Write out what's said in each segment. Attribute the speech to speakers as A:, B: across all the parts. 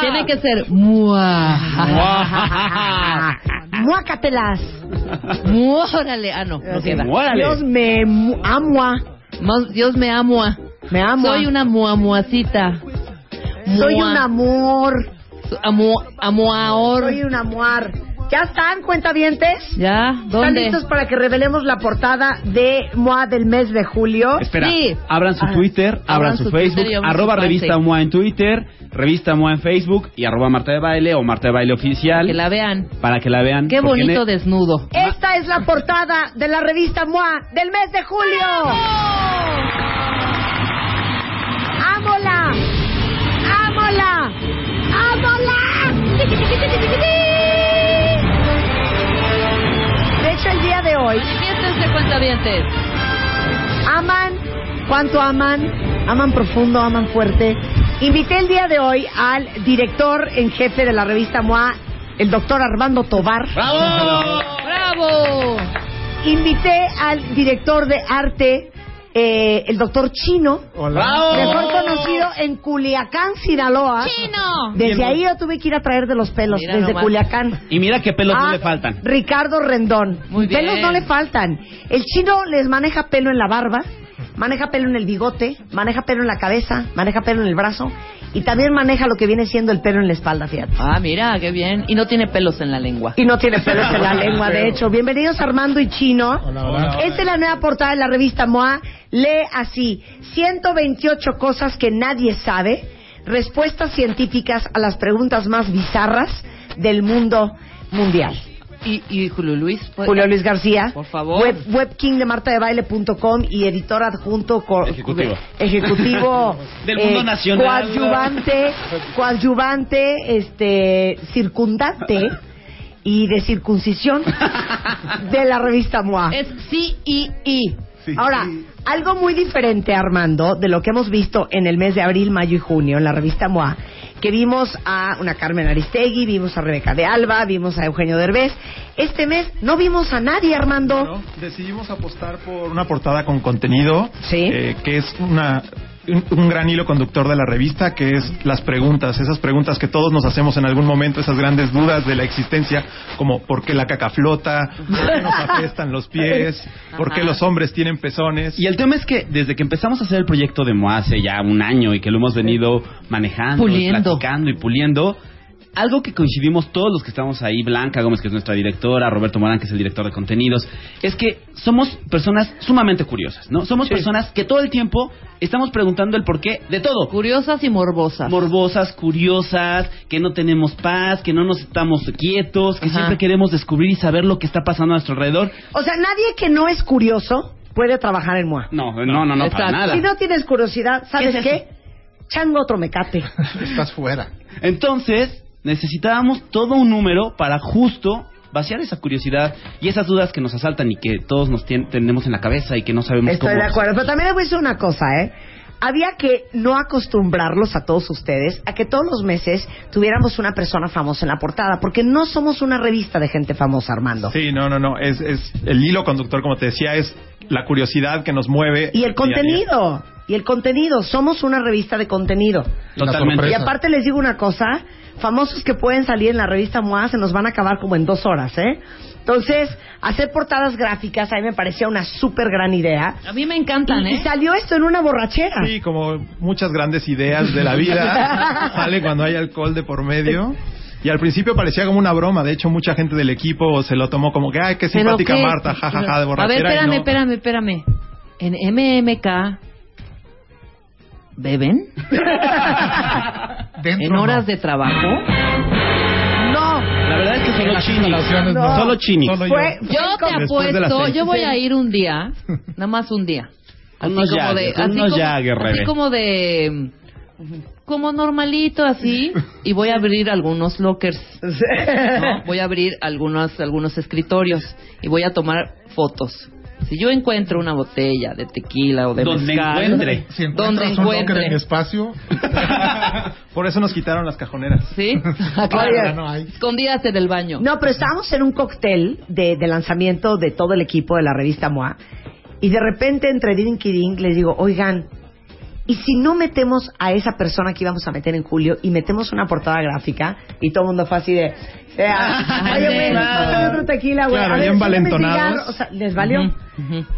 A: Tiene que ser mua.
B: Muácatelas.
A: Muórale. Ah, no, no queda.
B: Dios me mu- amua.
A: Dios me amo.
B: Me amo.
A: Soy una muamuacita.
B: Soy un amor.
A: Amo, amoaor.
B: Soy un amuar. ¿Ya están, cuentavientes?
A: ¿Ya?
B: ¿Están
A: ¿Dónde?
B: listos para que revelemos la portada de MOA del mes de julio?
C: Espera,
A: Sí.
C: abran su
B: Ah.
C: Twitter, abran,
A: Abran
C: su,
A: su
C: Facebook, arroba
A: su
C: revista. MOA en Twitter, revista MOA en Facebook y arroba Marta de Baile o Marta de Baile Oficial
A: Que la vean.
C: para que la vean.
A: Qué bonito desnudo.
B: Esta es la portada de la revista MOA del mes de julio. ¡Ámola! Cuánto aman, aman profundo, aman fuerte. Invité el día de hoy al director en jefe de la revista MOA, el doctor Armando Tobar.
C: ¡Bravo!
A: ¡Bravo!
B: Invité al director de arte, eh, el doctor Chino,
C: ¡Bravo!
B: mejor conocido en Culiacán, Sinaloa.
A: ¡Chino!
B: Desde ahí yo tuve que ir a traer de los pelos,
A: Mira
B: desde
A: nomás.
B: Culiacán.
C: Y mira qué pelos no
B: Ah,
C: le faltan.
B: Ricardo Rendón.
A: Muy bien.
B: Pelos no le faltan. El chino les maneja pelo en la barba, maneja pelo en el bigote, maneja pelo en la cabeza, maneja pelo en el brazo y también maneja lo que viene siendo el pelo en la espalda, fíjate.
A: Ah, mira, qué bien. Y no tiene pelos en la lengua.
B: Y no tiene pelos en la lengua, de hecho. Bienvenidos Armando y Chino. Esta es la nueva portada de la revista MOA. Lee así, 128 cosas que nadie sabe, respuestas científicas a las preguntas más bizarras del mundo mundial.
A: Y, y Julio Luis. pues,
B: Julio Luis García,
A: Por favor.
B: web, webking de martadebaile.com y editor adjunto co-
C: Ejecutivo.
B: ejecutivo
C: Del mundo nacional.
B: coadyuvante, coadyuvante, este, circundante y de circuncisión de la revista MOA.
A: Es sí y y.
B: Ahora, algo muy diferente, Armando, de lo que hemos visto en el mes de abril, mayo y junio en la revista MOA, que vimos a una Carmen Aristegui, vimos a Rebeca de Alba, vimos a Eugenio Derbez. Este mes no vimos a nadie, Armando.
D: Bueno, decidimos apostar por una portada con contenido,
B: Sí.
D: eh, que es una un, gran hilo conductor de la revista, que es las preguntas, esas preguntas que todos nos hacemos en algún momento, esas grandes dudas de la existencia, como ¿por qué la caca flota? ¿Por qué nos apestan los pies? ¿Por qué los hombres tienen pezones?
C: Y el tema es que desde que empezamos a hacer el proyecto de MOA hace ya un año y que lo hemos venido manejando,
A: Puliendo.
C: platicando y puliendo, algo que coincidimos todos los que estamos ahí, Blanca Gómez, que es nuestra directora, Roberto Morán, que es el director de contenidos, es que somos personas sumamente curiosas, ¿no? Somos personas que todo el tiempo estamos preguntando el porqué de todo.
A: Curiosas y morbosas.
C: Morbosas, curiosas, que no tenemos paz, que no nos estamos quietos, que
A: Ajá.
C: siempre queremos descubrir y saber lo que está pasando a nuestro alrededor.
B: O sea, nadie que no es curioso puede trabajar en MOA.
C: No, no, no, no, para
A: Exacto.
C: nada.
B: Si no tienes curiosidad, ¿sabes
C: ¿Qué es
B: qué? Chango otro mecate.
E: Estás fuera.
C: Entonces, necesitábamos todo un número para justo vaciar esa curiosidad y esas dudas que nos asaltan y que todos nos tien- tenemos en la cabeza y que no sabemos
B: Estoy
C: cómo.
B: de acuerdo, pero también les voy a decir una cosa, ¿eh? Había que no acostumbrarlos a todos ustedes a que todos los meses tuviéramos una persona famosa en la portada, porque no somos una revista de gente famosa, Armando.
D: Sí, no, no, no. Es, es el hilo conductor, como te decía, es la curiosidad que nos mueve.
B: Y el
D: día a día.
B: contenido, y el contenido, somos una revista de contenido.
C: Totalmente.
B: Y aparte les digo una cosa, famosos que pueden salir en la revista MOA se nos van a acabar como en dos horas, ¿eh? Entonces, hacer portadas gráficas a mí me parecía una súper gran idea.
A: A mí me encantan,
B: Y, y
A: ¿eh?
B: salió esto en una borrachera.
D: Sí, como muchas grandes ideas de la vida, sale cuando hay alcohol de por medio. Y al principio parecía como una broma. De hecho, mucha gente del equipo se lo tomó como que, ay, qué
A: ¿Pero
D: simpática
A: qué?
D: Marta, jajaja, de
A: A ver,
D: borrachera. y
A: espérame,
D: no.
A: espérame, espérame. En MMK beben
E: Dentro
A: en
E: no.
A: horas de trabajo.
B: No,
C: La verdad es que solo Chini.
B: No.
C: Solo Chini.
E: Solo yo.
B: fue,
A: Yo
B: fue
A: te apuesto, yo voy a ir un día, nada más un día. Así
C: Unos
A: como de, así
C: unos
A: como, así como de como normalito así y voy a abrir algunos lockers. ¿no? Voy a abrir algunos algunos escritorios y voy a tomar fotos. Si yo encuentro una botella de tequila o de
C: Donde
A: mezcal,
C: encuentre.
E: Si
A: donde
E: encuentras un locker
A: encuentre,
E: en espacio,
D: Por eso nos quitaron las cajoneras.
A: ¿sí?
E: ya no hay.
A: Escondidas en el baño.
B: No, pero estábamos en un cóctel de, de lanzamiento de todo el equipo de la revista MOA y de repente entre Drink y Drink les digo, oigan, ¿y si no metemos a esa persona que íbamos a meter en julio y metemos una portada gráfica y todo el mundo fue así de... sea, Oye, güey, pásame otro tequila, güey.
D: Claro, ya envalentonados.
B: O sea, ¿les valió?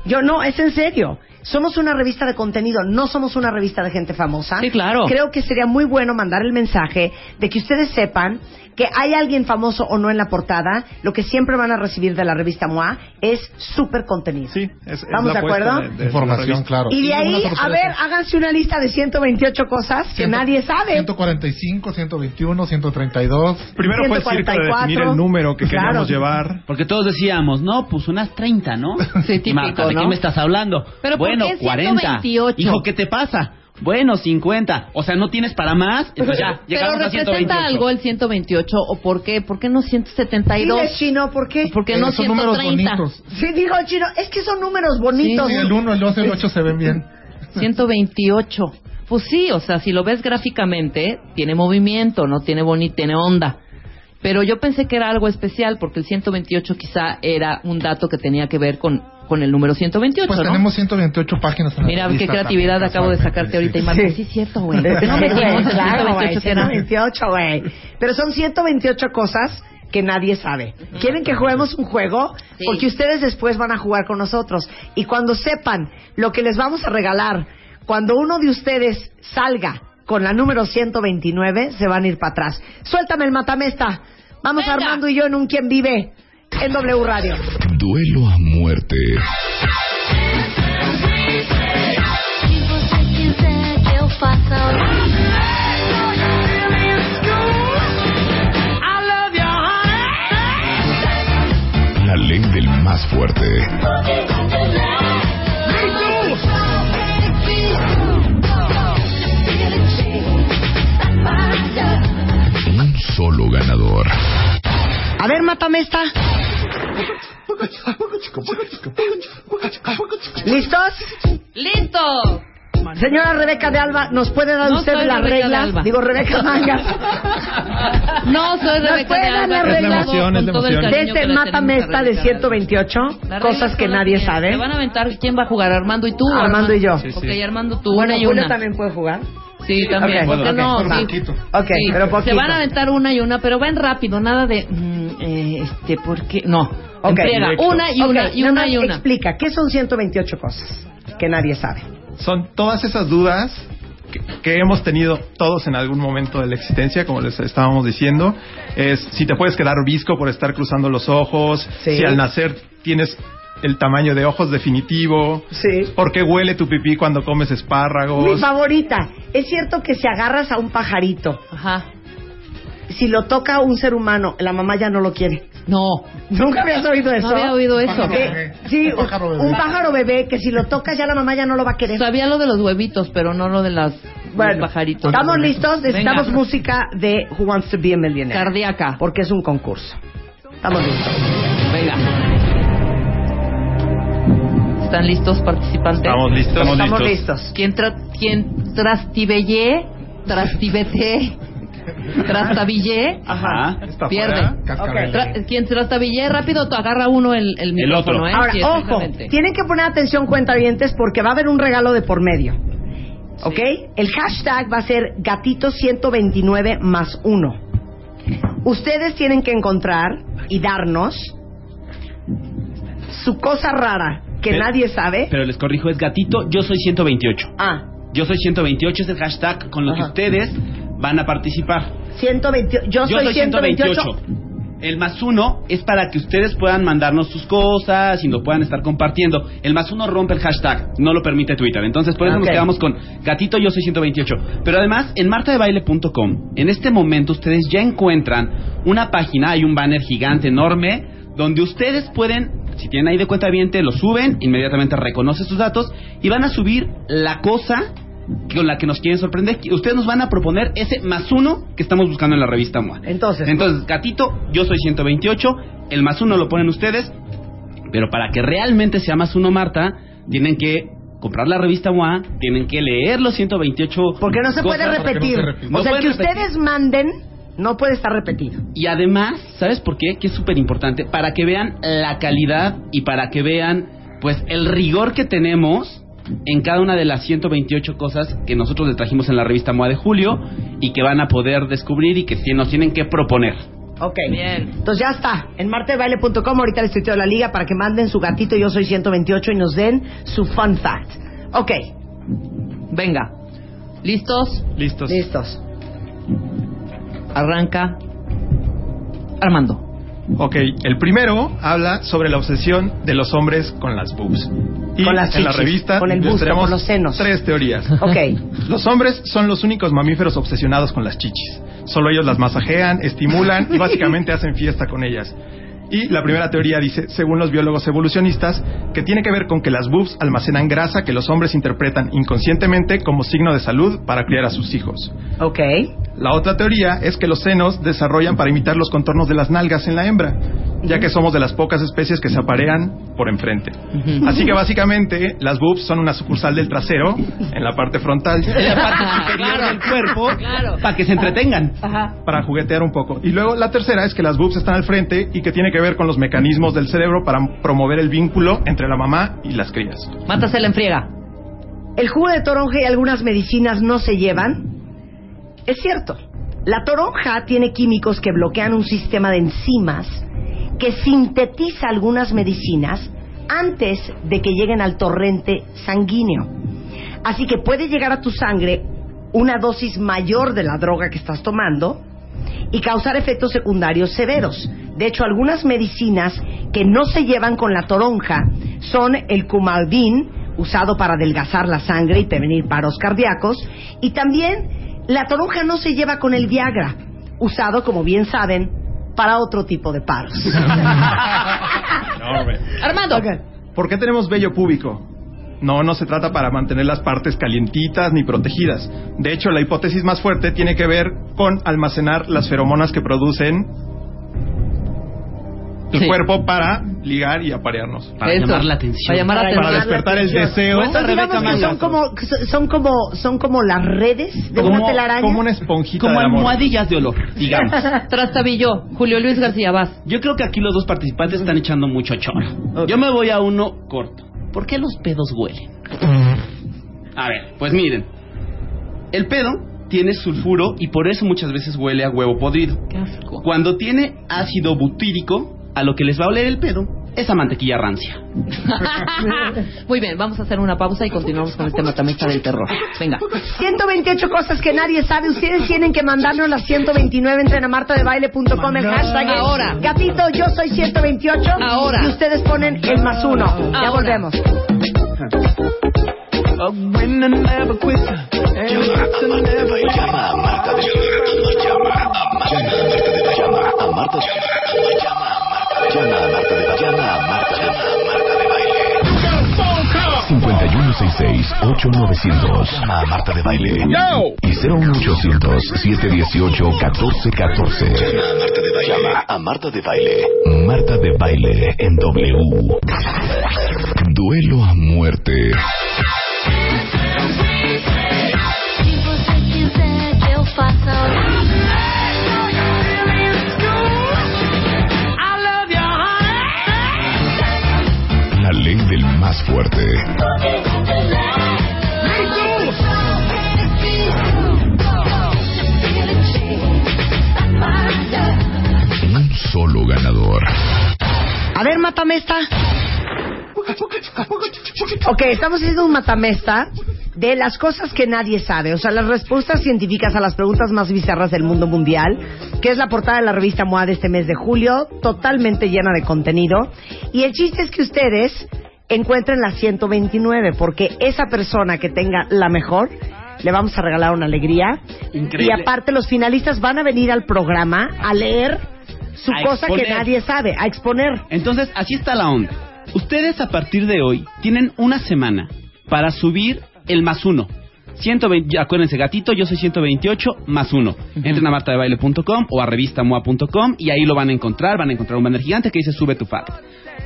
B: Yo no, es en serio. Somos una revista de contenido, no somos una revista de gente famosa.
A: Sí, claro.
B: Creo que sería muy bueno mandar el mensaje de que ustedes sepan que hay alguien famoso o no en la portada. Lo que siempre van a recibir de la revista MOA es súper contenido.
D: Sí, es, es
B: ¿Estamos
D: la
B: de acuerdo?
D: de- de
E: Información, claro.
B: Y de ahí, a ver, háganse una lista de 128 cosas que nadie sabe.
E: 145, 121, 132.
D: Primero fue el circo de
B: 144.
D: definir el número que
B: Claro.
D: queríamos llevar.
C: Porque todos decíamos, no, pues unas 30, ¿no?
A: Sí, típico,
C: Marta, ¿de
A: ¿no?
C: qué me estás hablando?
A: Pero ¿por
C: bueno,
A: qué
C: 40.
A: 128?
C: Hijo, ¿qué te pasa? Bueno, 50. O sea, ¿no tienes para más? Entonces ya,
A: Pero
C: llegamos a
A: representa
C: 128.
A: algo el 128 o por qué? ¿Por qué no 172?
B: Dile, Chino, ¿por qué?
A: ¿Por qué
E: Eh,
A: no
E: son números
A: 130?
E: bonitos.
B: Sí, dijo Chino, es que son números bonitos.
E: Sí, el 1, el 2, el 8 se ven bien.
A: 128. Pues sí, o sea, si lo ves gráficamente, tiene movimiento, no tiene bonita, tiene onda. Pero yo pensé que era algo especial porque el 128 quizá era un dato que tenía que ver con, con el número 128,
E: Pues
A: ¿no?
E: tenemos 128 páginas en la
A: Mira, qué creatividad
E: también,
A: acabo de sacarte ahorita y Marco.
B: Sí.
A: Cierto, güey. No el
B: claro,
A: 128
B: güey,
A: que era.
B: 128, güey. Pero son 128 cosas que nadie sabe. ¿Quieren que juguemos un juego?
A: Sí.
B: Porque ustedes después van a jugar con nosotros. Y cuando sepan lo que les vamos a regalar, cuando uno de ustedes salga con la número 129, se van a ir para atrás. Suéltame el matamesta. Vamos
A: Venga.
B: Armando y yo en un Quien Vive en W Radio.
F: Duelo a La ley del más fuerte. Un solo ganador.
B: A ver, matamesta. ¿Listos?
A: ¡Listo!
B: Señora Rebeca de Alba, ¿nos puede dar
A: No
B: usted
A: soy
B: las
A: Rebeca de
B: reglas?
A: Alba.
B: Digo, Rebeca Mangas.
A: No soy
B: ¿Nos
A: Rebeca
B: puede
A: de
B: dar
A: Alba.
B: las
A: con
B: reglas?
A: todo-
D: Es de
A: todo el
D: emoción.
A: cariño
B: de
A: que
B: este
A: le tenemos a
B: matamesta de
A: Rebeca de Alba.
B: 128,
A: Las reglas
B: cosas que
A: son las
B: nadie sabe.
A: Se van a aventar, ¿quién va a jugar? ¿Armando y tú? o
B: Armando y yo.
D: Sí, sí.
A: Ok, Armando tú,
B: Bueno,
A: una y
B: Julio
A: una.
B: también puede jugar.
A: Sí, también.
B: Ok,
A: ¿Por qué
B: ok,
A: no?
E: por
A: Sí.
E: poquito.
B: Ok,
A: Sí,
B: pero poquito.
A: Se van a aventar una y una, pero ven rápido, nada de. mm, eh, este, ¿por qué? No.
B: Ok,
A: En friega,
D: directo.
A: una y una, y
B: nada
A: una y una.
B: Explica, ¿qué son 128 cosas que nadie sabe?
D: Son todas esas dudas que, que hemos tenido todos en algún momento de la existencia, como les estábamos diciendo. Es si te puedes quedar visco por estar cruzando los ojos,
B: Sí.
D: si al nacer tienes el tamaño de ojos definitivo,
B: Sí.
D: por qué huele tu pipí cuando comes
B: Mi
D: espárragos.
B: favorita. Es cierto que si agarras a un pajarito,
A: Ajá.
B: Si lo toca un ser humano, la mamá ya no lo quiere.
A: No.
B: ¿Nunca habías oído eso?
A: No había oído eso.
E: Pájaro bebé.
B: sí,
E: pájaro bebé.
B: un pájaro bebé que si lo toca ya la mamá ya no lo va a querer.
A: Sabía lo de los huevitos, pero no lo de las
B: Bueno,
A: los pajaritos.
B: ¿estamos listos? Necesitamos
A: Venga.
B: música de Who Wants to Be a Millionaire.
A: Cardíaca.
B: Porque es un concurso. Estamos listos.
A: Venga. ¿Están listos participantes?
D: Estamos listos.
B: Estamos listos.
A: ¿Quién, tra quién trastibellé, trastibete, trastabillé,
C: Ajá.
D: Está
A: pierde. Tra- quien trastabillé rápido, agarra uno el, el micrófono,
C: otro.
A: ¿eh?
B: Ahora,
A: Sí,
B: ojo, tienen que poner atención cuentavientes porque va a haber un regalo de por medio. ¿Ok? El hashtag va a ser gatito129 más uno. Ustedes tienen que encontrar y darnos su cosa rara que
C: Pero-
B: nadie sabe.
C: Pero les corrijo, es gatito, yo soy 128.
B: ah,
C: Yo soy 128 es el hashtag con lo que ustedes van a participar.
B: 128. Yo,
C: Yo
B: soy 128.
C: El más uno es para que ustedes puedan mandarnos sus cosas y lo puedan estar compartiendo. El más uno rompe el hashtag, no lo permite Twitter. Entonces, por eso nos quedamos con Gatito Yo Soy 128. Pero además, en martadebaile.com, en este momento ustedes ya encuentran una página, hay un banner gigante, enorme, donde ustedes pueden, si tienen ahí de cuenta viente, lo suben, inmediatamente reconoce sus datos y van a subir la cosa con la que nos quieren sorprender. Ustedes nos van a proponer ese más uno que estamos buscando en la revista MOA.
B: Entonces,
C: Entonces, gatito, yo soy 128, el más uno lo ponen ustedes, pero para que realmente sea más uno, Marta, tienen que comprar la revista MOA, tienen que leer los 128
B: porque no se puede repetir.
E: no se repite.
B: O sea, el que
C: repetir.
B: ustedes manden no puede estar repetido.
C: Y además, ¿sabes por qué? Que es súper importante. Para que vean la calidad y para que vean, pues, el rigor que tenemos en cada una de las 128 cosas que nosotros les trajimos en la revista MOA de julio y que van a poder descubrir y que nos tienen que proponer.
B: Ok.
A: Bien.
B: Entonces ya está. En martadebaile.com ahorita les tuiteo la liga para que manden su gatito Yo Soy 128 y nos den su fun fact. Ok.
A: Venga. ¿Listos?
D: Listos.
B: Listos.
A: Arranca. Armando.
D: Ok, el primero habla sobre la obsesión de los hombres con las boobs. Y
B: Con las
D: en la
B: chichis,
D: revista
B: con el busto, con los senos.
D: tres teorías.
B: Ok.
D: Los hombres son los únicos mamíferos obsesionados con las chichis. Solo ellos las masajean, estimulan y básicamente hacen fiesta con ellas. Y la primera teoría dice, según los biólogos evolucionistas, que tiene que ver con que las boobs almacenan grasa que los hombres interpretan inconscientemente como signo de salud para criar a sus hijos.
B: Ok.
D: La otra teoría es que los senos desarrollan para imitar los contornos de las nalgas en la hembra, ya que somos de las pocas especies que se aparean por enfrente. Así que básicamente las boobs son una sucursal del trasero en la parte frontal
C: En la parte superior
A: Claro.
C: del cuerpo
A: Claro.
C: para que se entretengan.
B: Ajá.
D: para juguetear un poco. Y luego la tercera es que las boobs están al frente y que tiene que ver con los mecanismos del cerebro para promover el vínculo entre la mamá y las crías.
A: Mátasela en friega.
B: El jugo de toronja y algunas medicinas no se llevan. Es cierto. La toronja tiene químicos que bloquean un sistema de enzimas que sintetiza algunas medicinas antes de que lleguen al torrente sanguíneo. Así que puede llegar a tu sangre una dosis mayor de la droga que estás tomando y causar efectos secundarios severos. De hecho, algunas medicinas que no se llevan con la toronja son el Coumadin, usado para adelgazar la sangre y prevenir paros cardíacos, y también la toronja no se lleva con el Viagra, usado, como bien saben, para otro tipo de paros.
A: Armando.
D: ¿Por qué tenemos vello púbico? No, no se trata para mantener las partes calientitas ni protegidas. De hecho, la hipótesis más fuerte tiene que ver con almacenar las feromonas que producen
A: Sí.
D: cuerpo para ligar y aparearnos.
C: Para
A: Eso.
C: llamar la atención.
A: Para llamar la
B: Para
A: atención.
D: Para despertar el
B: atención.
D: deseo.
B: Pues digamos
C: Rebeca
B: que son como, son como, son como las redes de una telaraña.
D: como una esponjita
C: Como
D: amor.
C: almohadillas de olor, digamos.
A: Trastabillo. Julio Luis García Vaz.
C: Yo creo que aquí los dos participantes están echando mucho choro. Yo me voy a uno corto. ¿Por qué los pedos huelen? A ver, pues miren. El pedo tiene sulfuro y por eso muchas veces huele a huevo podrido.
A: Qué asco.
C: Cuando tiene ácido butírico, a lo que les va a oler el pedo es a mantequilla rancia.
A: Muy bien, vamos a hacer una pausa y continuamos con este matamesta del terror. Venga.
B: 128 cosas que nadie sabe. Ustedes tienen que mandarnos las 129. Entren a martadebaile.com el hashtag. es
A: Ahora.
B: Gatito, yo soy 128.
A: Ahora.
B: Y ustedes ponen el más uno. Ya
A: Ahora.
B: volvemos.
F: Llama a Marta de Llama a Marta de Llama a Marta de Llama 5166-8900 Llama a Marta de Baile. Y 01800 718 1414 Llama a Marta de Baile. Llama a Marta de Baile. Marta de Baile en W. Duelo a muerte más fuerte Un solo ganador
B: A ver, matamesta. Ok, estamos haciendo un matamesta de las cosas que nadie sabe, o sea, las respuestas científicas a las preguntas más bizarras del mundo mundial, que es la portada de la revista MOA de este mes de julio, totalmente llena de contenido. Y el chiste es que ustedes encuentren la 129, porque esa persona que tenga la mejor, le vamos a regalar una alegría.
C: Increíble.
B: Y aparte, los finalistas van a venir al programa a leer su
C: A
B: cosa que nadie sabe, a exponer.
C: Entonces, así está la onda. Ustedes a partir de hoy tienen una semana para subir el más uno. 120, ya, acuérdense, gatito, yo soy 128 más uno. Entren a martadebaile.com o a revistamoa.com y ahí lo van a encontrar. Van a encontrar un banner gigante que dice Sube tu fact.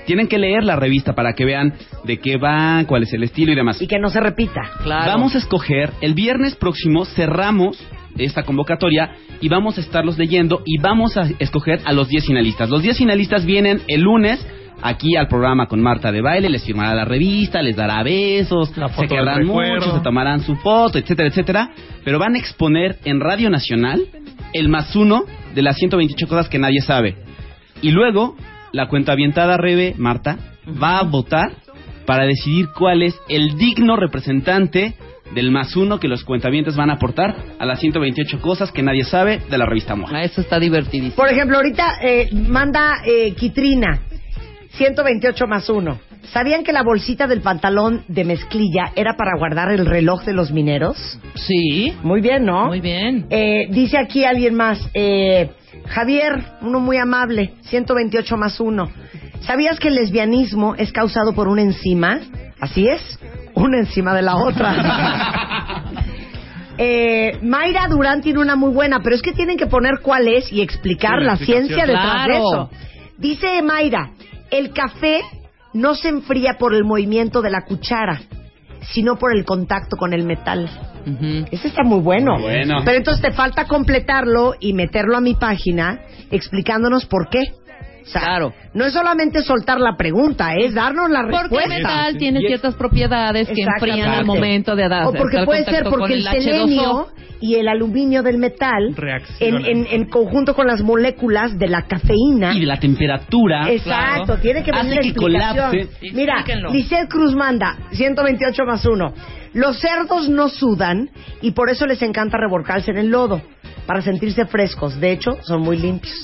C: Tienen que leer la revista para que vean de qué va, cuál es el estilo y demás.
B: Y que no se repita.
A: Claro.
C: Vamos a escoger, el viernes próximo cerramos esta convocatoria y vamos a estarlos leyendo y vamos a escoger a los 10 finalistas. Los 10 finalistas vienen el lunes aquí al programa con Marta de Baile, les firmará la revista, les dará besos, se quedarán mucho, se tomarán su foto, etcétera, etcétera, pero van a exponer en Radio Nacional el más uno de las 128 cosas que nadie sabe. Y luego, la cuenta avientada Rebe, Marta, va a votar para decidir cuál es el digno representante del más uno que los cuentavientes van a aportar a las 128 cosas que nadie sabe de la revista MOA.
A: Ah, Eso está divertidísimo.
B: Por ejemplo, ahorita eh, manda eh, Kitrina, 128 más 1. ¿Sabían que la bolsita del pantalón de mezclilla era para guardar el reloj de los mineros?
A: Sí,
B: Muy bien, ¿no?
A: muy bien.
B: Eh, dice aquí alguien más, eh, Javier, uno muy amable, 128 más 1. ¿Sabías que el lesbianismo es causado por una enzima? Así es, una encima de la otra. Eh, Mayra Durán tiene una muy buena, pero es que tienen que poner cuál es y explicar la ciencia detrás de
A: Claro.
B: eso. Dice Mayra, el café no se enfría por el movimiento de la cuchara, sino por el contacto con el metal.
A: Ujú.
B: Ese está muy bueno.
C: Muy bueno.
B: Pero entonces te falta completarlo y meterlo a mi página explicándonos por qué. O sea,
A: Claro.
B: no es solamente soltar la pregunta, es darnos la
A: Porque el
B: respuesta.
A: metal tiene ciertas propiedades que enfrían al momento de dar
B: O porque puede ser porque el,
A: H2O.
B: selenio y el aluminio del metal, en,
D: Reaccionan.
B: en, en conjunto con las moléculas de la cafeína,
C: Y de la temperatura.
B: Exacto,
A: claro.
B: tiene que venir la explicación.
C: colapse.
B: Mira. Lisette Cruz manda 128 más 1. Los cerdos no sudan y por eso les encanta revolcarse en el lodo para sentirse frescos. De hecho, son muy limpios.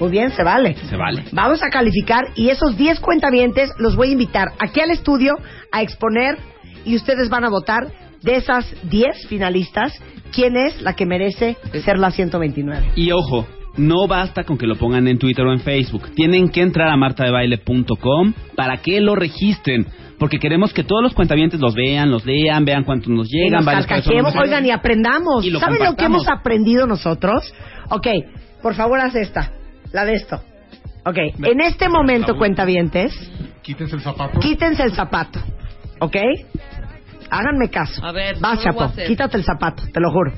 B: Muy bien, se vale.
C: Se vale.
B: Vamos a calificar y esos 10 cuentavientes los voy a invitar aquí al estudio a exponer y ustedes van a votar de esas 10 finalistas quién es la que merece ser la 129.
C: Y ojo, no basta con que lo pongan en Twitter o en Facebook. Tienen que entrar a martadebaile.com para que lo registren. Porque queremos que todos los cuentavientes los vean, los lean, vean cuántos nos
B: Y
C: llegan.
B: nos
C: varios
B: carcajeemos,
C: personas.
B: oigan, y aprendamos.
C: Y lo
B: ¿Saben lo que hemos aprendido nosotros? Ok, por favor haz esta, la de esto. Ok, en este momento, cuentavientes,
E: Quítense el zapato.
B: quítense el zapato. ¿Ok? Háganme caso.
A: A ver,
B: Vas, Chapo, quítate el zapato, te lo juro.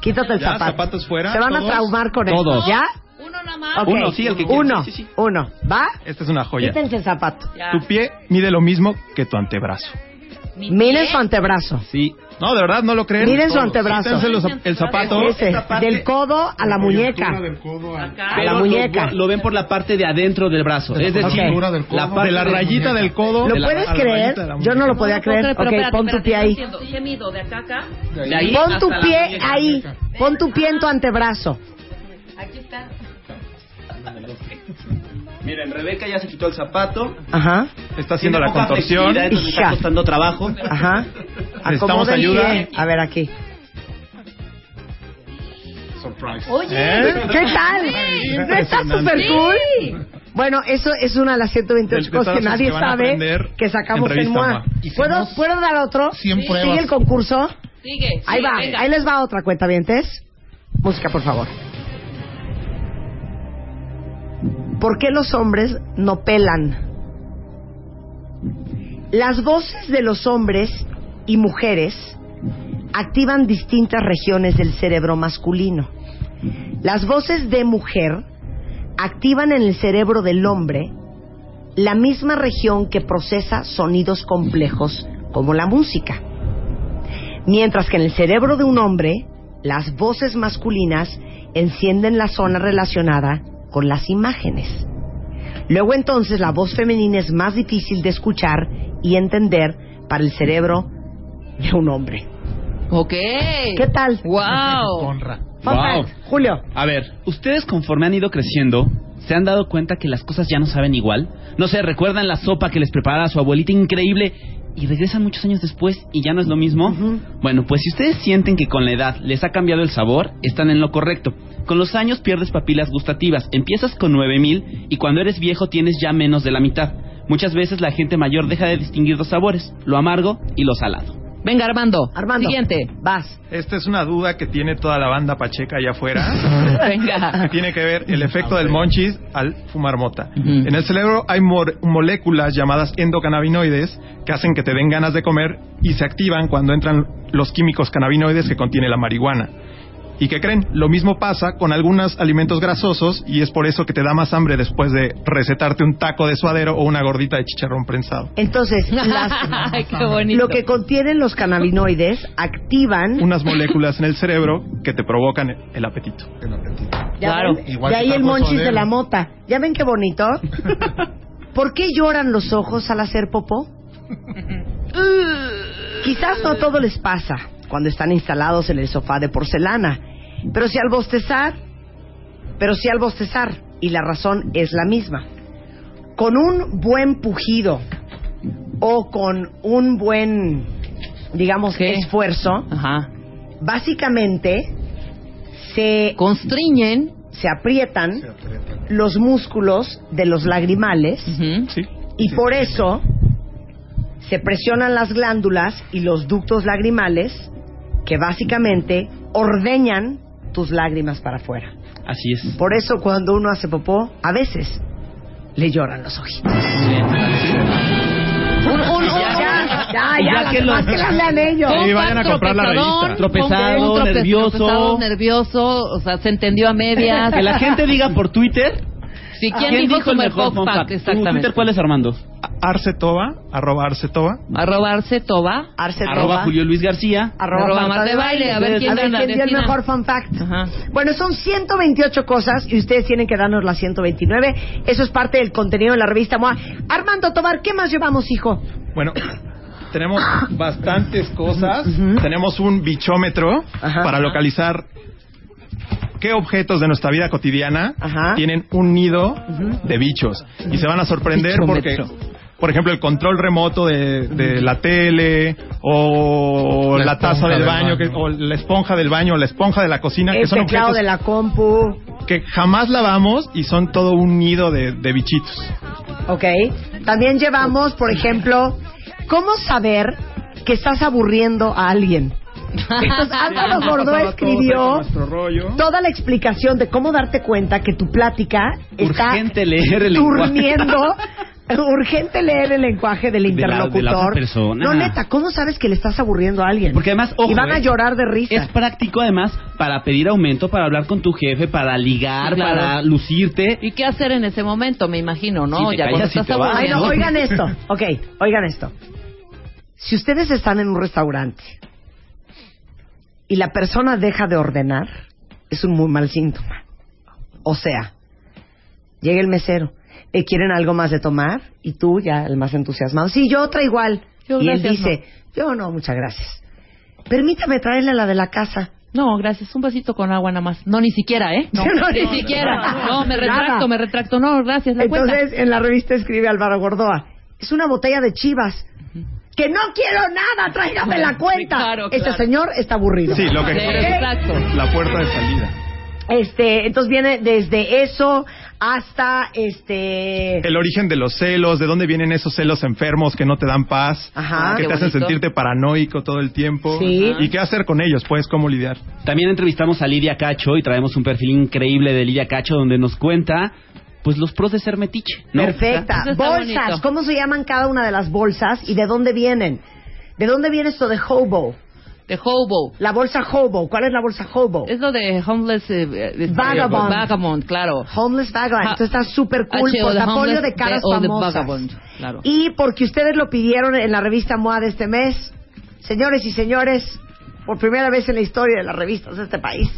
B: Quítate el
D: ¿Ya?
B: zapato.
D: ¿Zapatos fuera?
B: Se van a
D: ¿Todos?
B: traumar con
C: Todos.
B: esto. ¿Ya?
A: Uno nada más.
B: Ok.
C: Uno, sí, el que quiera.
B: Uno,
C: Sí, sí,
B: uno. ¿Va?
D: Esta es una joya.
B: Quítense el zapato.
A: Ya.
D: Tu pie mide lo mismo que tu antebrazo.
A: Mi
B: Miren
A: pie.
B: su antebrazo.
C: Sí.
D: No, de verdad, no lo creen.
B: Miren su antebrazo.
D: Los- el zapato.
B: Ese, del codo a la muñeca.
E: Del codo.
B: A la muñeca.
C: Lo, lo ven por la parte de adentro del brazo.
E: De la
C: Es decir,
E: coyuntura del codo.
C: la parte
D: de la rayita del codo.
B: ¿Lo
D: de la-
B: puedes
D: la
B: creer?
D: la
B: Yo no lo podía
A: No puedo
B: creer.
A: pero
B: Ok,
A: espérate,
B: pon tu pie ahí.
A: entiendo. ¿Qué mido? ¿De acá a acá?
C: De ahí
B: Pon tu
C: la
B: pie ahí. Pon tu pie en tu antebrazo.
A: Aquí está.
C: Miren, Rebeca ya se quitó el zapato.
B: Ajá.
D: Está haciendo la contorsión.
B: Hija.
C: está costando trabajo.
B: Ajá.
D: Necesitamos ayuda.
B: A ver aquí.
E: Surprise.
A: Oye.
D: ¿Eh?
B: ¿Qué tal? ¿No está súper cool? Bueno, eso es una de las 128
D: Del- de
B: cosas que nadie
D: que
B: sabe que sacamos
D: en
B: en, MOA. ¿Puedo, ¿Puedo dar otro?
E: 100
B: ¿Sigue
E: pruebas.
B: el concurso?
A: Sigue.
B: Ahí
A: sigue,
B: va,
A: venga.
B: ahí les va otra cuenta, ¿vientes? Música, por favor. ¿Por qué los hombres no pelan? Las voces de los hombres y mujeres activan distintas regiones del cerebro masculino. Las voces de mujer activan en el cerebro del hombre la misma región que procesa sonidos complejos como la música. Mientras que en el cerebro de un hombre, las voces masculinas encienden la zona relacionada con las imágenes. Luego entonces la voz femenina es más difícil de escuchar y entender para el cerebro de un hombre.
A: Ok.
B: ¿Qué tal?
A: Wow.
E: Conra.
B: Fun
C: Wow.
B: Julio.
C: A ver, ustedes conforme han ido creciendo, ¿se han dado cuenta que las cosas ya no saben igual? No sé, ¿recuerdan la sopa que les preparaba su abuelita increíble y regresan muchos años después y ya no es lo mismo? Bueno, pues si ustedes sienten que con la edad les ha cambiado el sabor, están en lo correcto. Con los años pierdes papilas gustativas. Empiezas con 9000 y cuando eres viejo tienes ya menos de la mitad. Muchas veces la gente mayor deja de distinguir dos sabores, lo amargo y lo salado.
A: Venga, Armando.
B: Armando.
A: Siguiente.
B: Vas.
D: Esta es una duda que tiene toda la banda pacheca allá afuera.
A: Venga.
D: que tiene que ver el efecto del monchis al fumar mota. En el cerebro hay mor- moléculas llamadas endocannabinoides que hacen que te den ganas de comer y se activan cuando entran los químicos cannabinoides que contiene la marihuana. ¿Y qué creen? Lo mismo pasa con algunos alimentos grasosos y es por eso que te da más hambre después de recetarte un taco de suadero o una gordita de chicharrón prensado.
B: Entonces, las-
A: Ay, qué bonito.
B: lo que contienen los cannabinoides activan.
D: Unas moléculas en el cerebro que te provocan el apetito.
E: El apetito.
B: Ya
A: Claro.
B: ven,
E: Igual
B: de ahí el monchis de la mota. ¿Ya ven qué bonito? ¿Por qué lloran los ojos al hacer popó? Quizás no todo les pasa cuando están instalados en el sofá de porcelana, pero si al bostezar, pero si al bostezar, y la razón es la misma. Con un buen pujido o con un buen, digamos,
A: ¿Qué?
B: esfuerzo,
A: Ajá.
B: básicamente se
A: Constriñen.
B: se aprietan los músculos de los lagrimales y por eso se presionan las glándulas y los ductos lagrimales que básicamente ordeñan tus lágrimas para afuera.
C: Así es.
B: Por eso cuando uno hace popó, a veces le lloran los ojitos.
A: Un, un, un-
B: Ya, ya, ya,
C: ya que los-
B: que las lean ellos.
D: Sí, vayan a comprar la revista.
C: Tropezado, nervioso.
A: tropezado, nervioso, o sea, se entendió a medias.
C: Que la gente diga por Twitter.
A: Si quién, dijo,
C: el
A: mejor
C: fun
A: fact, exactamente.
C: Twitter cuál es, Armando?
D: Arce Toba, arroba Arce Toba.
A: Arroba Arce Toba.
B: Arce
C: Arroba Julio Luis García.
B: arroba
A: arroba
B: Marta
A: de Baile, a ver quién
B: a ver
A: gana,
B: quién dio el mejor fun fact.
A: Ajá.
B: Bueno, son 128 cosas y ustedes tienen que darnos las 129. Eso es parte del contenido de la revista MOA. Armando Tobar, ¿qué más llevamos, hijo?
D: Bueno, tenemos bastantes cosas. Tenemos un bichómetro
B: Ajá.
D: para localizar qué objetos de nuestra vida cotidiana
B: Ajá.
D: tienen un nido de bichos. Y se van a sorprender porque, por ejemplo, el control remoto de, de la tele o
E: La
D: la, taza del
E: del
D: baño,
E: baño.
D: que- o la esponja del baño, o la esponja de la cocina, que
B: El
D: son
B: teclado
D: objetos
B: de la compu.
D: que jamás lavamos y son todo un nido de, de bichitos.
B: Ok. También llevamos, por ejemplo, cómo saber que estás aburriendo a alguien. Entonces, Álvaro Gordó
D: Pasaba todo
B: escribió toda la explicación de cómo darte cuenta que tu plática está
C: Urgente leer el lenguaje.
B: durmiendo. Urgente leer el lenguaje del
C: De la- de la
B: interlocutor.
C: persona.
B: No, neta, ¿cómo sabes que le estás aburriendo a alguien?
C: Porque además, ojo,
B: y van a
C: eh,
B: llorar de risa.
C: Es práctico además para pedir aumento, para hablar con tu jefe, para ligar,
A: claro.
C: para lucirte.
A: ¿Y qué hacer en ese momento? Me imagino, ¿no? Ya
C: callas
A: estás.
B: Ay, no, oigan esto. Ok, oigan esto. Si ustedes están en un restaurante y la persona deja de ordenar, es un muy mal síntoma. O sea, llega el mesero, ¿le quieren algo más de tomar? Y tú ya, el más entusiasmado, sí, yo otra igual.
A: Yo,
B: y él dice, yo no, muchas gracias. Permítame traerle la de la casa.
A: No, gracias. Un vasito con agua nada más. No, ni siquiera, ¿eh? No,
B: No,
A: ni
B: no,
A: siquiera. No, me
B: Nada.
A: retracto, me retracto. No, gracias. La
B: Entonces, en la revista escribe Álvaro Gordoa, es una botella de chivas. Que no quiero nada, tráigame la cuenta.
A: Sí, claro,
B: Este señor está aburrido.
D: Sí, lo que
A: Sí,
D: quiere es
A: exacto.
D: la puerta de salida.
B: Este, entonces viene desde eso hasta este
D: El origen de los celos, de dónde vienen esos celos enfermos que no te dan paz,
B: Ajá.
D: que te hacen sentirte paranoico todo el tiempo.
B: Sí.
D: ¿Y qué hacer con ellos? Pues, cómo lidiar.
C: También entrevistamos a Lidia Cacho y traemos un perfil increíble de Lidia Cacho donde nos cuenta pues los pros de ser metiche. ¿no?
B: perfecta.
A: Está
B: Bolsas,
A: bonito.
B: ¿cómo se llaman cada una de las bolsas y de dónde vienen? ¿De dónde viene esto de hobo?
A: De hobo.
B: La bolsa hobo, ¿cuál es la bolsa hobo?
A: Es lo de homeless... eh, eh,
B: Vagabond.
A: Vagabond, claro.
B: Homeless Vagabond.
A: Ha-
B: Entonces está súper cool, portafolio de caras famosas.
A: vagabond, claro.
B: Y porque ustedes lo pidieron en la revista MOA de este mes, señores y señores, por primera vez en la historia de las revistas de este país,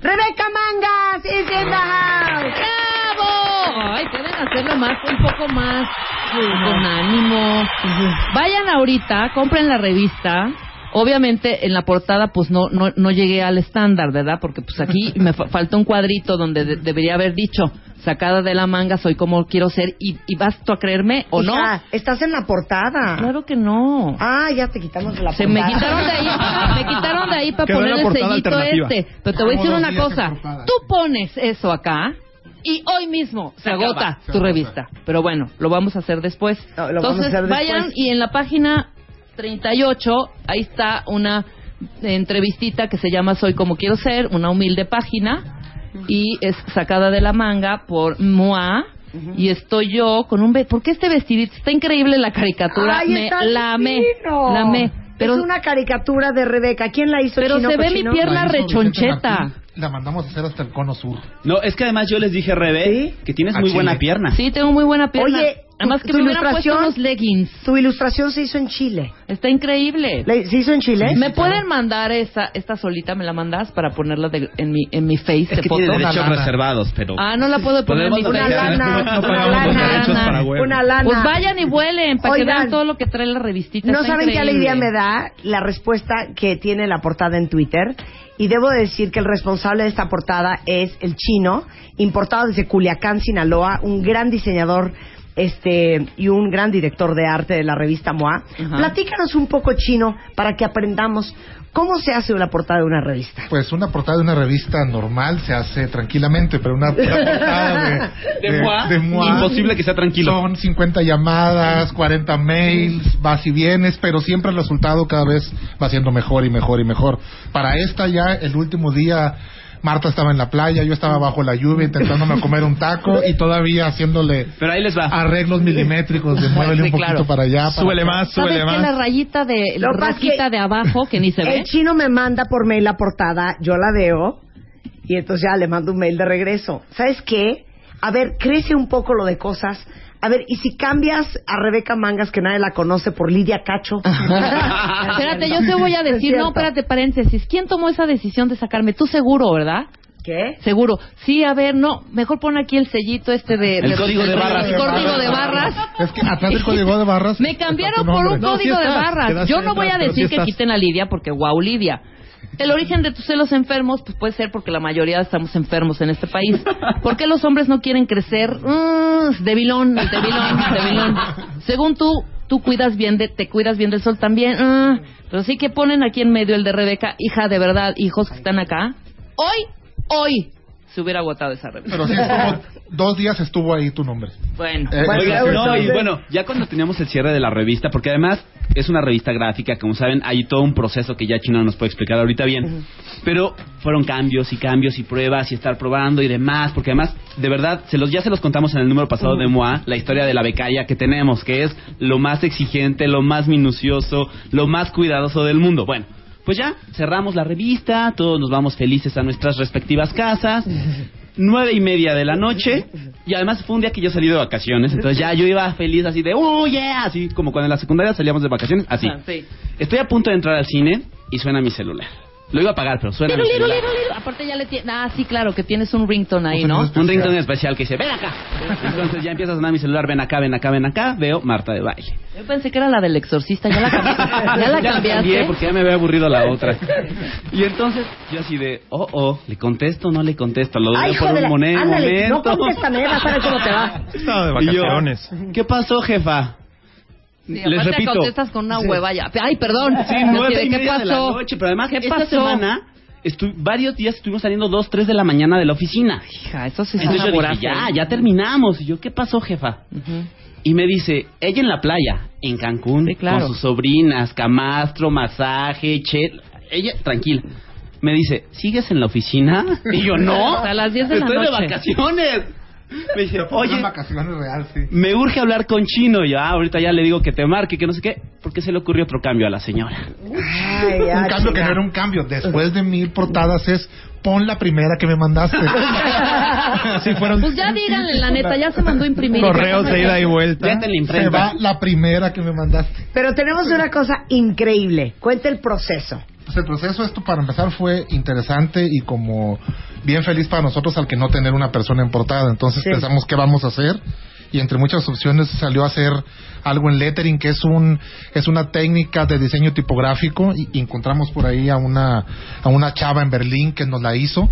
B: Rebeca Mangas is in the house.
A: ¡Bravo! Ay, pueden hacerlo más, un poco más eh, con ánimo. Vayan ahorita, compren la revista. Obviamente en la portada pues no no, no llegué al estándar, ¿verdad? Porque pues aquí me fa- falta un cuadrito donde de- debería haber dicho sacada de la manga soy como quiero ser y, y vas tú a creerme o no.
B: Estás en la portada.
A: Claro que no.
B: Ah, ya te quitamos de la
A: Se
B: portada.
A: me quitaron de ahí, me quitaron de ahí para
D: Quedó
A: poner el sellito este. Pero te voy a decir una cosa. Tú pones eso acá y hoy mismo se,
C: Se
A: agota
C: acaba.
A: tu
E: Se
A: revista. Pero bueno, lo vamos a hacer después.
B: No, lo vamos a
A: Entonces,
B: hacer después.
A: vayan y en la página 38, ahí está una entrevistita que se llama Soy como quiero ser, una humilde página y es sacada de la manga por Moa. Y estoy yo con un... ¿Por qué este vestidito? Está increíble la caricatura.
B: Ay,
A: Me
B: está
A: la amé.
B: divino.
A: La amé. Pero,
B: es una caricatura de Rebeca. ¿Quién la hizo?
A: pero
B: Chino
A: se ve mi pierna rechoncheta.
E: La mandamos a hacer hasta el cono sur.
C: No, es que además yo les dije, Rebe,
B: ¿Sí?
C: que tienes
E: A
C: muy
E: Chile.
C: buena pierna.
A: Sí, tengo muy buena pierna.
B: Oye,
A: Además que
B: tu
A: me hubieran puesto
B: ilustración-
A: unos leggings.
B: Tu ilustración se hizo en Chile.
A: Está increíble.
B: ¿Le- ¿Se hizo en Chile?
A: ¿Me pueden mandar esa, esta solita? ¿Me la mandas para ponerla de- en, mi, en mi face
C: Es
A: de
C: que
A: foto?
C: tiene derechos
E: Una
C: reservados, pero...
A: Ah, no la puedo poner.
B: Una
C: hacer-
B: lana, una lana, una lana.
A: Pues vayan y vuelen para que
B: Oigan,
A: vean todo lo que trae la revistita.
B: No
A: Está
B: saben qué
A: increíble.
B: alegría me da la respuesta que tiene la portada en Twitter. Y debo decir que el responsable de esta portada es el chino, importado desde Culiacán, Sinaloa, un gran diseñador este y un gran director de arte de la revista MOA. Platícanos un poco chino para que aprendamos cómo se hace una portada de una revista.
E: Pues una portada de una revista normal se hace tranquilamente, pero una, una portada de,
C: ¿De Moa?
E: de Moa
C: Imposible que sea tranquilo.
E: Son 50 llamadas, 40 mails, vas y vienes, pero siempre el resultado cada vez va siendo mejor y mejor y mejor. Para esta ya, el último día, Marta estaba en la playa, yo estaba bajo la lluvia intentándome comer un taco y todavía haciéndole
C: Pero ahí les va.
E: arreglos milimétricos de muévele
A: Sí,
E: un poquito
A: claro.
E: para allá. para
D: Súbele
E: acá.
D: más,
A: ¿Sabes
D: súbele
A: qué? La
D: más.
A: rayita de la
B: que que
A: de abajo que ni se ve.
B: El chino me manda por mail la portada, yo la veo y entonces ya le mando un mail de regreso. ¿Sabes qué? A ver, crece un poco lo de cosas. A ver, ¿y si cambias a Rebeca Mangas, que nadie la conoce, por Lidia Cacho?
A: Espérate, yo te voy a decir, no, espérate, paréntesis. ¿Quién tomó esa decisión de sacarme? Tú seguro, ¿verdad?
B: ¿Qué?
A: Seguro. Sí, a ver, no, mejor pon aquí el sellito este de...
C: El código de barras.
A: El código de barras.
E: Es que atrás del código de barras.
A: Me cambiaron por un
E: nombre.
D: No, sí
A: código de
D: estás,
A: barras. Yo no voy a decir
D: sí
A: que quiten a Lidia porque wow, Lidia. El origen de tus celos enfermos pues puede ser porque la mayoría estamos enfermos en este país. ¿Por qué los hombres no quieren crecer? Mm, debilón, debilón, debilón. Según tú, tú cuidas bien de, te cuidas bien del sol también. Mm, pero sí que ponen aquí en medio el de Rebeca, hija de verdad, hijos que están acá. Hoy, hoy se hubiera agotado esa revista.
E: Pero sí estuvo, dos días estuvo ahí tu nombre.
A: Bueno,
E: Eh,
B: Bueno,
C: Oiga, no, y bueno, ya cuando teníamos el cierre de la revista, porque además es una revista gráfica, como saben, hay todo un proceso que ya Chino nos puede explicar ahorita bien. Pero fueron cambios y cambios y pruebas y estar probando y demás, porque además, de verdad, se los, ya se los contamos en el número pasado de MOA, la historia de la becaya que tenemos, que es lo más exigente, lo más minucioso, lo más cuidadoso del mundo. Bueno. Pues ya, cerramos la revista, todos nos vamos felices a nuestras respectivas casas. Nueve y media de la noche y además fue un día que yo salí de vacaciones entonces ya yo iba feliz así de oh yeah así como cuando en la secundaria salíamos de vacaciones así
A: Ah, sí.
C: estoy a punto de entrar al cine y suena mi celular lo iba a pagar pero suena mi
A: Liru, liru,
C: celular
A: liru, liru. Aparte ya le tiene... Ah, sí, claro, que tienes un ringtone ahí, ¿no?
C: un ringtone especial que dice ven acá entonces ya empieza a sonar mi celular ven acá ven acá ven acá veo Marta de baile
A: Yo pensé que era la del exorcista, ya la cambiaste. ¿Ya la
C: cambié
A: cambiaste?
C: porque ya me había aburrido la otra y entonces yo así de oh oh le contesto o no le contesto lo
B: Ay,
C: dudo por un
B: la...
C: mone-
B: Ándale, no
C: momento
B: contéstame, vas a ver cómo te va.
D: Estaba de
C: Y yo,
D: vacaciones.
C: ¿Qué pasó, jefa?
A: Sí,
C: Les
A: aparte
C: repito.
A: contestas con una hueva ya. Ay, perdón.
C: Sí, nueve y
A: ¿Qué
C: media de la
A: pasó?
C: noche, pero además
A: ¿Qué
C: esta
A: pasó?
C: semana estu- varios días estuvimos saliendo dos, tres de la mañana de la oficina.
A: Hija, eso sí es
C: Entonces yo dije, ya, ya terminamos. Y yo, ¿qué pasó, jefa? Y me dice, ella en la playa, en Cancún,
A: Sí, claro.
C: con sus sobrinas, camastro, masaje, che, ella, tranquila. Me dice, ¿sigues en la oficina? Y yo, no.
A: Hasta las 10 de la
C: Estoy de vacaciones. Me dice,
E: Oye,
C: oye,
E: vacaciones real, sí.
C: me urge hablar con Chino. Y yo, ah, ahorita ya le digo que te marque, que no sé qué. Porque se le ocurrió otro cambio a la señora.
B: Ay,
E: un
B: ya,
E: cambio que no era un cambio. Después de mil portadas es pon la primera que me mandaste.
D: Así fueron
A: Pues ya díganle, la neta, ya se mandó a imprimir.
D: correos de ida y vuelta.
C: Ya te la
E: Se
C: imprenta.
E: va la primera que me mandaste.
B: Pero tenemos una cosa increíble. Cuenta el proceso.
E: Pues el proceso esto para empezar fue interesante y como bien feliz para nosotros al que no tener una persona en portada. Entonces
B: Sí.
E: pensamos qué vamos a hacer y entre muchas opciones salió a hacer algo en lettering que es un es una técnica de diseño tipográfico y, y encontramos por ahí a una a una chava en Berlín que nos la hizo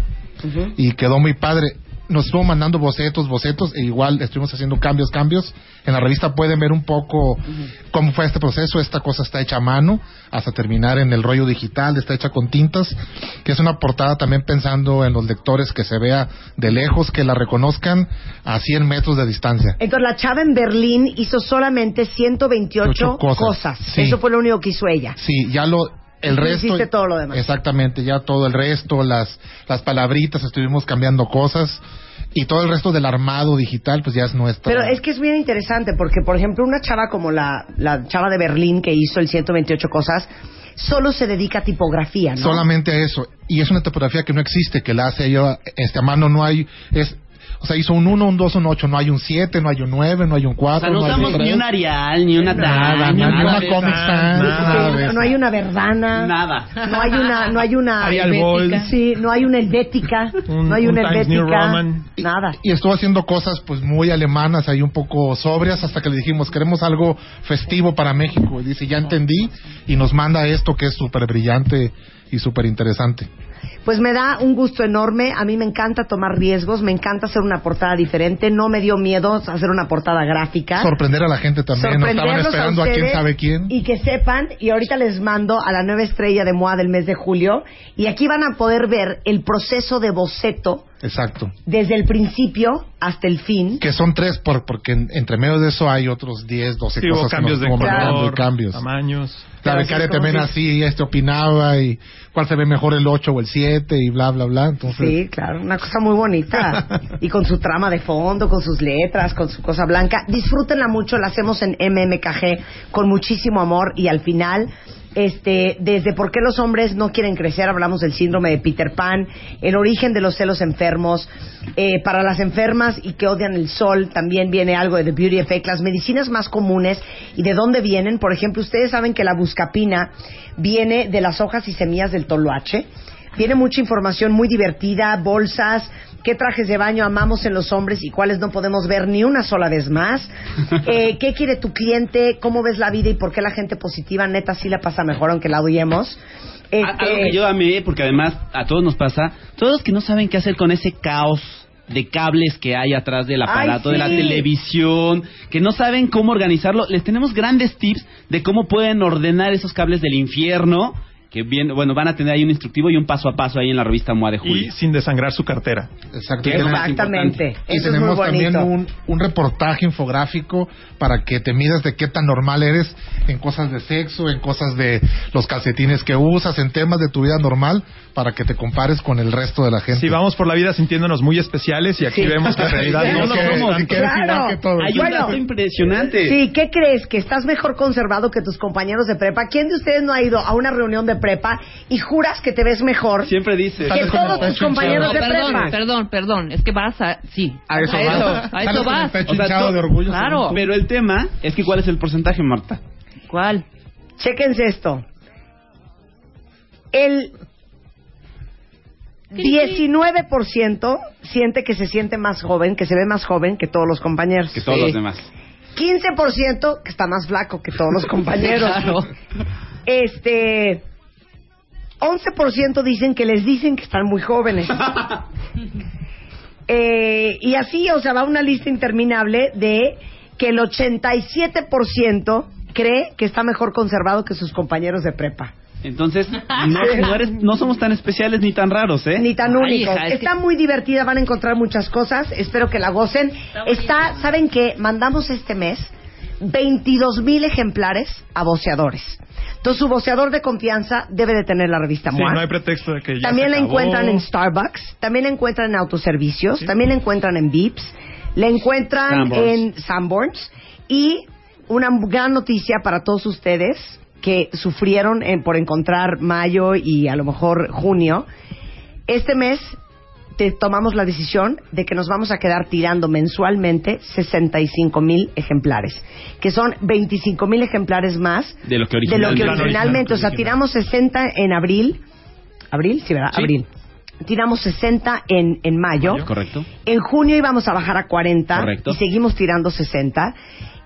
E: y quedó muy padre. Nos estuvo mandando bocetos, bocetos, e igual estuvimos haciendo cambios, cambios. En la revista pueden ver un poco cómo fue este proceso. Esta cosa está hecha a mano hasta terminar en el rollo digital, está hecha con tintas, que es una portada también pensando en los lectores que se vea de lejos, que la reconozcan a 100 metros de distancia.
B: Entonces la chava en Berlín hizo solamente 128
E: Ocho cosas.
B: cosas.
E: Sí.
B: Eso fue lo único que hizo ella.
E: Sí, ya lo el resto
B: hiciste todo lo demás.
E: Exactamente, ya todo el resto, las las palabritas estuvimos cambiando cosas y todo el resto del armado digital pues ya es nuestro.
B: Pero es que es bien interesante porque, por ejemplo, una chava como la, la chava de Berlín que hizo el 128 cosas, solo se dedica a tipografía, ¿no?
E: solamente a eso y es una tipografía que no existe, que la hace ella este a mano no hay es o sea, hizo un 1, un 2, un 8, no hay un 7, no hay un 9, no hay un
C: O
E: 4,
C: sea, no
E: no hay
C: usamos
E: un
C: ni
E: 3.
C: un Arial, ni una
E: Nada, nada una Comic. Sans,
B: no, hay una verdana.
C: Nada.
B: No hay una, no hay una
D: Arial.
B: Sí, no hay una helvética,
D: Un-
B: no hay
D: un
B: una
D: New
B: helvética, nada.
E: Y estuvo haciendo cosas pues muy alemanas, ahí un poco sobrias, hasta que le dijimos, queremos algo festivo para México. Y dice, ya entendí, y nos manda esto que es súper brillante y súper interesante.
B: Pues me da un gusto enorme. A mí me encanta tomar riesgos, me encanta hacer una portada diferente. No me dio miedo hacer una portada gráfica.
E: Sorprender a la gente también, no estaban esperando a, quién
B: ustedes
E: sabe quién.
B: Y que sepan, y ahorita les mando a la nueva estrella de MOA del mes de julio. Y aquí van a poder ver el proceso de boceto
E: Exacto.
B: desde el principio hasta el fin.
E: Que son tres, por, porque en- entre medio de eso hay otros 10, 12
D: Sí, hubo
E: cosas
D: cambios
E: que
D: de
E: nos mandando
D: color,
E: y cambios.
D: tamaños.
E: La
B: Claro,
E: becaria también
B: que-
E: así, este opinaba y cuál se ve mejor el 8 o el 7 y bla, bla, bla. Entonces,
B: Sí, claro, una cosa muy bonita. y con su trama de fondo, con sus letras, con su cosa blanca. Disfrútenla mucho, la hacemos en MMKG con muchísimo amor y al final, este, desde por qué los hombres no quieren crecer, hablamos del síndrome de Peter Pan, el origen de los celos enfermos, eh, para las enfermas y que odian el sol, también viene algo de The Beauty Effect, las medicinas más comunes y de dónde vienen. Por ejemplo, ustedes saben que la buscapina viene de las hojas y semillas del toloache. Viene mucha información muy divertida, bolsas, qué trajes de baño amamos en los hombres y cuáles no podemos ver ni una sola vez más. Eh, ¿Qué quiere tu cliente? ¿Cómo ves la vida y por qué la gente positiva neta sí la pasa mejor aunque la odiemos? Este,
C: Algo que yo amé, porque además a todos nos pasa, todos los que no saben qué hacer con ese caos de cables que hay atrás del aparato
B: Ay,
C: de la televisión, que no saben cómo organizarlo, les tenemos grandes tips de cómo pueden ordenar esos cables del infierno, que bien, bueno, van a tener ahí un instructivo y un paso a paso ahí en la revista MOA de
D: Y
C: julio.
D: sin desangrar su cartera.
C: más
B: Exactamente.
E: Y
B: Eso es muy
E: tenemos también un, un reportaje infográfico para que te midas de qué tan normal eres en cosas de sexo, en cosas de los calcetines que usas, en temas de tu vida normal, para que te compares con el resto de la gente.
D: Si vamos por la vida sintiéndonos muy especiales y aquí
B: Sí.
D: vemos que en realidad
B: Sí,
D: no lo somos.
E: y que
B: Claro.
E: que todos.
C: Hay un
B: Bueno.
C: dato impresionante.
B: Sí, ¿qué crees? Que estás mejor conservado que tus compañeros de prepa. ¿Quién de ustedes no ha ido a una reunión de prepa y juras que te ves mejor
C: Siempre dice.
B: que todos tus compañeros
A: No,
B: de
A: perdón,
B: prepa?
A: perdón, perdón. Es que vas a. Sí.
E: A eso
A: a
E: vas.
A: eso, a eso vas.
C: O sea,
E: de orgullo.
A: Claro.
C: Pero el tema es que ¿cuál es el porcentaje, Marta?
A: ¿Cuál?
B: Chéquense esto. El 19% siente que se siente más joven, que se ve más joven que todos los compañeros.
C: Que todos
A: Sí.
C: los demás.
B: 15% que está más flaco que todos los compañeros.
A: Claro.
B: Este 11% dicen que les dicen que están muy jóvenes. Eh, y así, o sea, va una lista interminable de que el 87% cree que está mejor conservado que sus compañeros de prepa.
C: Entonces, no, no eres- no somos tan especiales ni tan raros, ¿eh?
B: Ni tan
A: Ay,
B: únicos.
A: hija, es
B: Está
A: que-
B: muy divertida, van a encontrar muchas cosas. Espero que la gocen. Está, ¿saben qué? Mandamos este mes 22 mil ejemplares a voceadores. Entonces, su voceador de confianza debe de tener la revista
D: Sí,
B: MOA.
D: no hay pretexto de que ya
B: También
D: se
B: la
D: acabó.
B: encuentran en Starbucks, también la encuentran en autoservicios, también la encuentran en Vips, la encuentran
C: Sanborns.
B: en Sanborns y una gran noticia para todos ustedes que sufrieron en- por encontrar mayo y a lo mejor junio. Este mes te tomamos la decisión de que nos vamos a quedar tirando mensualmente 65 mil ejemplares, que son 25 mil ejemplares más
C: De lo que
B: de lo que
C: originalmente.
B: originalmente, o sea, tiramos 60 en abril, abril, sí, ¿verdad?
C: Sí.
B: Abril. Tiramos 60 en, en mayo.
C: Correcto.
B: En junio íbamos a bajar a 40
C: Correcto.
B: y seguimos tirando 60.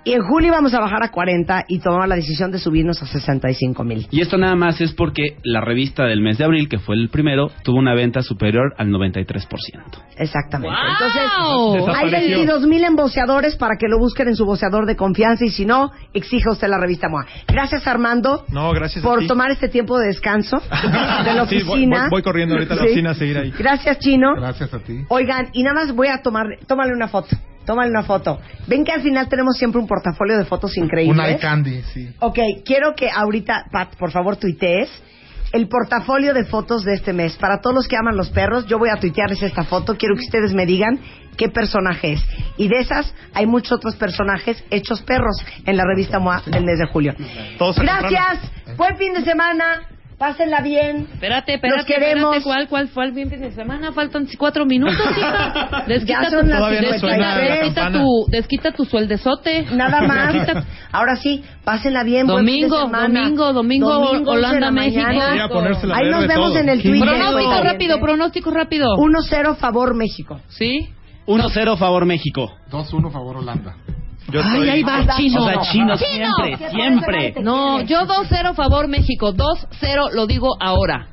B: Y en julio vamos a bajar a 40 y tomar la decisión de subirnos a 65 mil.
C: Y esto nada más es porque la revista del mes de abril, que fue el primero, tuvo una venta superior al 93%.
B: Exactamente.
A: ¡Wow!
B: Entonces, hay
D: Desapareció.
B: 22 mil emboceadores para que lo busquen en su boceador de confianza y si no, exija usted la revista MOA. Gracias, Armando.
D: No, gracias a
B: por
D: ti.
B: tomar este tiempo de descanso de la
D: Sí, voy-
B: oficina.
D: voy- voy corriendo ahorita a la oficina a seguir ahí.
B: Gracias, Chino.
E: Gracias a ti.
B: Oigan, y nada más voy a tomar, tómale una foto, tómale una foto. Ven que al final tenemos siempre un portafolio de fotos
E: Un
B: increíbles.
E: eye candy, sí.
B: Ok, quiero que ahorita, Pat, por favor, tuitees el portafolio de fotos de este mes. Para todos los que aman los perros, yo voy a tuitearles esta foto. Quiero que ustedes me digan qué personaje es. Y de esas, hay muchos otros personajes hechos perros en la revista MOA del mes de julio. Gracias, buen fin de semana, pásenla bien.
A: Espérate, espérate,
B: Los queremos.
A: espérate, ¿cuál, cuál fue el fin de semana? Faltan cuatro minutos, hija. Desquita,
B: Ya son
A: tu,
B: las
A: desquita,
D: campana.
A: tu, desquita tu sueldezote.
B: Nada más.
A: Desquita-
B: Ahora sí, pásenla bien. buen fin de
A: Domingo, domingo, domingo, Holanda, México.
B: mañana. Ahí nos vemos
D: todo.
B: en el. Twitter.
A: Pronóstico rápido, pronóstico rápido.
B: 1-0 favor México.
A: ¿Sí?
C: 1-0 favor México.
E: 2-1 favor Holanda.
D: Yo
A: Ay,
D: estoy-
A: ahí va, chino.
C: O sea, chino
A: Chino.
C: siempre, siempre.
A: No, yo 2-0 favor México. 2-0 lo digo ahora.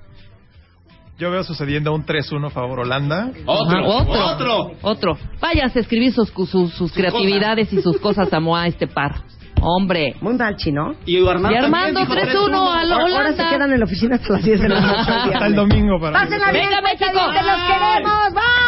D: Yo veo sucediendo un 3-1 favor Holanda.
C: Otro,
A: otro.
C: otro.
A: Otro. Váyanse a escribir sus, sus, sus creatividades y sus cosas a Moa este par. Hombre.
B: Muy mal, chino.
C: Y Armando,
A: Armando
C: también dijo
A: 3-1 a la
B: Ahora se
A: Holanda.
B: quedan en la oficina hasta las 10 de la noche.
D: Hasta el domingo para
B: Pásenla bien,
A: Venga, México.
B: cuentavientes, los queremos. Bye.